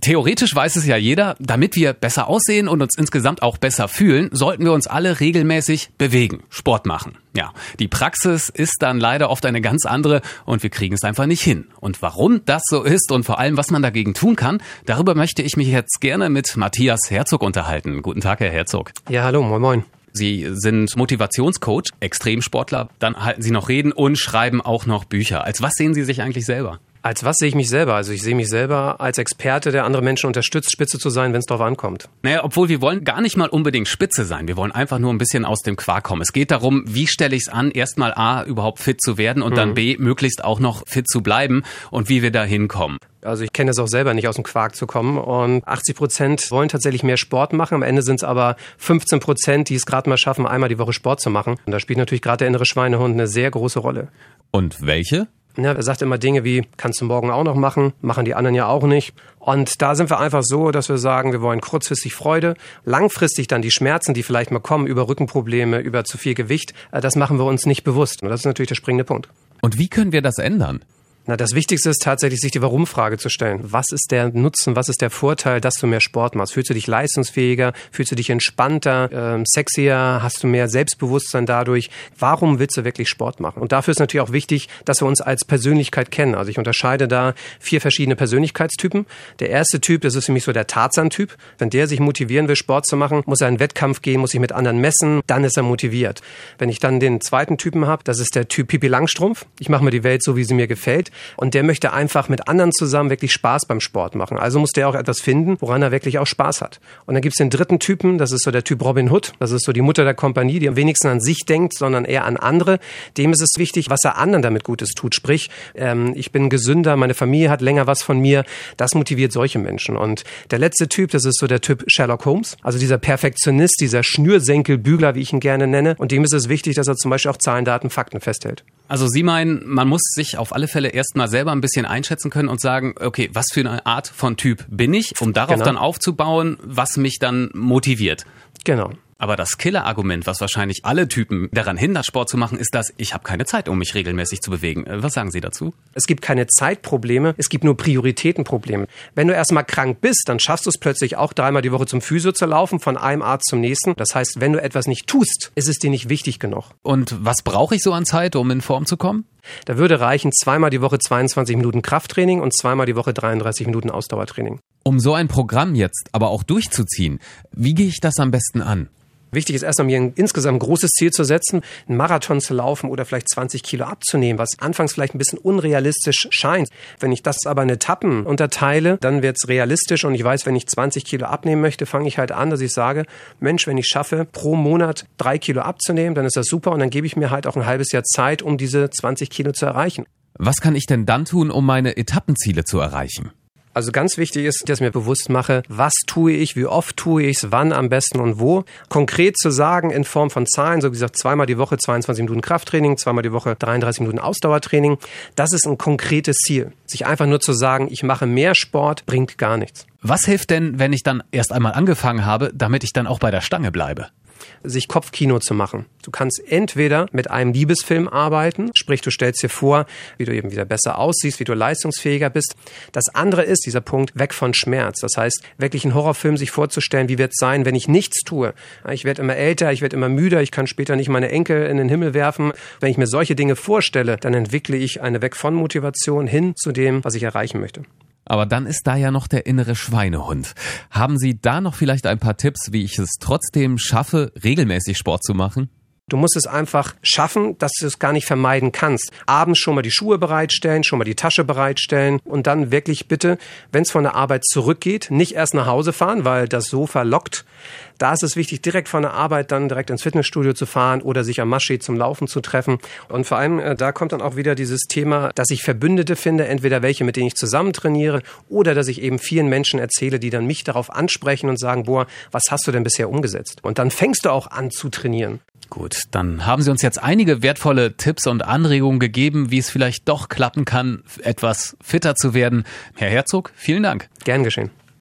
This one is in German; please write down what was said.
Theoretisch weiß es ja jeder, damit wir besser aussehen und uns insgesamt auch besser fühlen, sollten wir uns alle regelmäßig bewegen, Sport machen. Ja, die Praxis ist dann leider oft eine ganz andere und wir kriegen es einfach nicht hin. Und warum das so ist und vor allem, was man dagegen tun kann, darüber möchte ich mich jetzt gerne mit Matthias Herzog unterhalten. Guten Tag, Herr Herzog. Ja, hallo, moin moin. Sie sind Motivationscoach, Extremsportler, dann halten Sie noch Reden und schreiben auch noch Bücher. Als was sehen Sie sich eigentlich selber? Als was sehe ich mich selber? Also ich sehe mich selber als Experte, der andere Menschen unterstützt, Spitze zu sein, wenn es darauf ankommt. Naja, obwohl wir wollen gar nicht mal unbedingt Spitze sein. Wir wollen einfach nur ein bisschen aus dem Quark kommen. Es geht darum, wie stelle ich es an, erstmal A, überhaupt fit zu werden und mhm. dann B, möglichst auch noch fit zu bleiben und wie wir da hinkommen. Also ich kenne es auch selber nicht aus dem Quark zu kommen. Und 80 Prozent wollen tatsächlich mehr Sport machen. Am Ende sind es aber 15 Prozent, die es gerade mal schaffen, einmal die Woche Sport zu machen. Und da spielt natürlich gerade der innere Schweinehund eine sehr große Rolle. Und welche? Ja, er sagt immer Dinge wie, kannst du morgen auch noch machen, machen die anderen ja auch nicht. Und da sind wir einfach so, dass wir sagen, wir wollen kurzfristig Freude, langfristig dann die Schmerzen, die vielleicht mal kommen über Rückenprobleme, über zu viel Gewicht, äh, das machen wir uns nicht bewusst. Und das ist natürlich der springende Punkt. Und wie können wir das ändern? Na, das Wichtigste ist tatsächlich, sich die Warum-Frage zu stellen. Was ist der Nutzen, was ist der Vorteil, dass du mehr Sport machst? Fühlst du dich leistungsfähiger? Fühlst du dich entspannter, ähm, sexier? Hast du mehr Selbstbewusstsein dadurch? Warum willst du wirklich Sport machen? Und dafür ist natürlich auch wichtig, dass wir uns als Persönlichkeit kennen. Also ich unterscheide da vier verschiedene Persönlichkeitstypen. Der erste Typ, das ist für mich so der Tarzan-Typ. Wenn der sich motivieren will, Sport zu machen, muss er in einen Wettkampf gehen, muss sich mit anderen messen, dann ist er motiviert. Wenn ich dann den zweiten Typen habe, das ist der Typ Pipi Langstrumpf. Ich mache mir die Welt so, wie sie mir gefällt. Und der möchte einfach mit anderen zusammen wirklich Spaß beim Sport machen. Also muss der auch etwas finden, woran er wirklich auch Spaß hat. Und dann gibt's den dritten Typen, das ist so der Typ Robin Hood. Das ist so die Mutter der Kompanie, die am wenigsten an sich denkt, sondern eher an andere. Dem ist es wichtig, was er anderen damit Gutes tut. Sprich, ähm, ich bin gesünder, meine Familie hat länger was von mir. Das motiviert solche Menschen. Und der letzte Typ, das ist so der Typ Sherlock Holmes. Also dieser Perfektionist, dieser Schnürsenkelbügler, wie ich ihn gerne nenne. Und dem ist es wichtig, dass er zum Beispiel auch Zahlen, Daten, Fakten festhält. Also Sie meinen, man muss sich auf alle Fälle erstmal selber ein bisschen einschätzen können und sagen, okay, was für eine Art von Typ bin ich, um darauf genau. dann aufzubauen, was mich dann motiviert. Genau. Aber das Killer-Argument, was wahrscheinlich alle Typen daran hindert, Sport zu machen, ist das, ich habe keine Zeit, um mich regelmäßig zu bewegen. Äh, was sagen Sie dazu? Es gibt keine Zeitprobleme, es gibt nur Prioritätenprobleme. Wenn du erstmal krank bist, dann schaffst du es plötzlich auch dreimal die Woche zum Physio zu laufen, von einem Arzt zum nächsten. Das heißt, wenn du etwas nicht tust, ist es dir nicht wichtig genug. Und was brauche ich so an Zeit, um in Form zu kommen? Da würde reichen zweimal die Woche 22 Minuten Krafttraining und zweimal die Woche 33 Minuten Ausdauertraining. Um so ein Programm jetzt aber auch durchzuziehen, wie gehe ich das am besten an? Wichtig ist erstmal mir ein insgesamt großes Ziel zu setzen, einen Marathon zu laufen oder vielleicht 20 Kilo abzunehmen, was anfangs vielleicht ein bisschen unrealistisch scheint. Wenn ich das aber in Etappen unterteile, dann wird es realistisch und ich weiß, wenn ich 20 Kilo abnehmen möchte, fange ich halt an, dass ich sage, Mensch, wenn ich schaffe, pro Monat drei Kilo abzunehmen, dann ist das super und dann gebe ich mir halt auch ein halbes Jahr Zeit, um diese 20 Kilo zu erreichen. Was kann ich denn dann tun, um meine Etappenziele zu erreichen? Also ganz wichtig ist, dass ich mir bewusst mache, was tue ich, wie oft tue ich es, wann am besten und wo. Konkret zu sagen in Form von Zahlen, so wie gesagt, zweimal die Woche 22 Minuten Krafttraining, zweimal die Woche 33 Minuten Ausdauertraining. Das ist ein konkretes Ziel. Sich einfach nur zu sagen, ich mache mehr Sport, bringt gar nichts. Was hilft denn, wenn ich dann erst einmal angefangen habe, damit ich dann auch bei der Stange bleibe? Sich Kopfkino zu machen. Du kannst entweder mit einem Liebesfilm arbeiten, sprich du stellst dir vor, wie du eben wieder besser aussiehst, wie du leistungsfähiger bist. Das andere ist dieser Punkt weg von Schmerz. Das heißt, wirklich einen Horrorfilm sich vorzustellen, wie wird es sein, wenn ich nichts tue. Ich werde immer älter, ich werde immer müder, ich kann später nicht meine Enkel in den Himmel werfen. Wenn ich mir solche Dinge vorstelle, dann entwickle ich eine Weg von Motivation hin zu dem, was ich erreichen möchte. Aber dann ist da ja noch der innere Schweinehund. Haben Sie da noch vielleicht ein paar Tipps, wie ich es trotzdem schaffe, regelmäßig Sport zu machen? Du musst es einfach schaffen, dass du es gar nicht vermeiden kannst. Abends schon mal die Schuhe bereitstellen, schon mal die Tasche bereitstellen und dann wirklich bitte, wenn es von der Arbeit zurückgeht, nicht erst nach Hause fahren, weil das Sofa lockt. Da ist es wichtig, direkt von der Arbeit dann direkt ins Fitnessstudio zu fahren oder sich am Maschi zum Laufen zu treffen. Und vor allem, äh, da kommt dann auch wieder dieses Thema, dass ich Verbündete finde, entweder welche, mit denen ich zusammen trainiere oder dass ich eben vielen Menschen erzähle, die dann mich darauf ansprechen und sagen, boah, was hast du denn bisher umgesetzt? Und dann fängst du auch an zu trainieren. Gut, dann haben Sie uns jetzt einige wertvolle Tipps und Anregungen gegeben, wie es vielleicht doch klappen kann, etwas fitter zu werden. Herr Herzog, vielen Dank. Gern geschehen.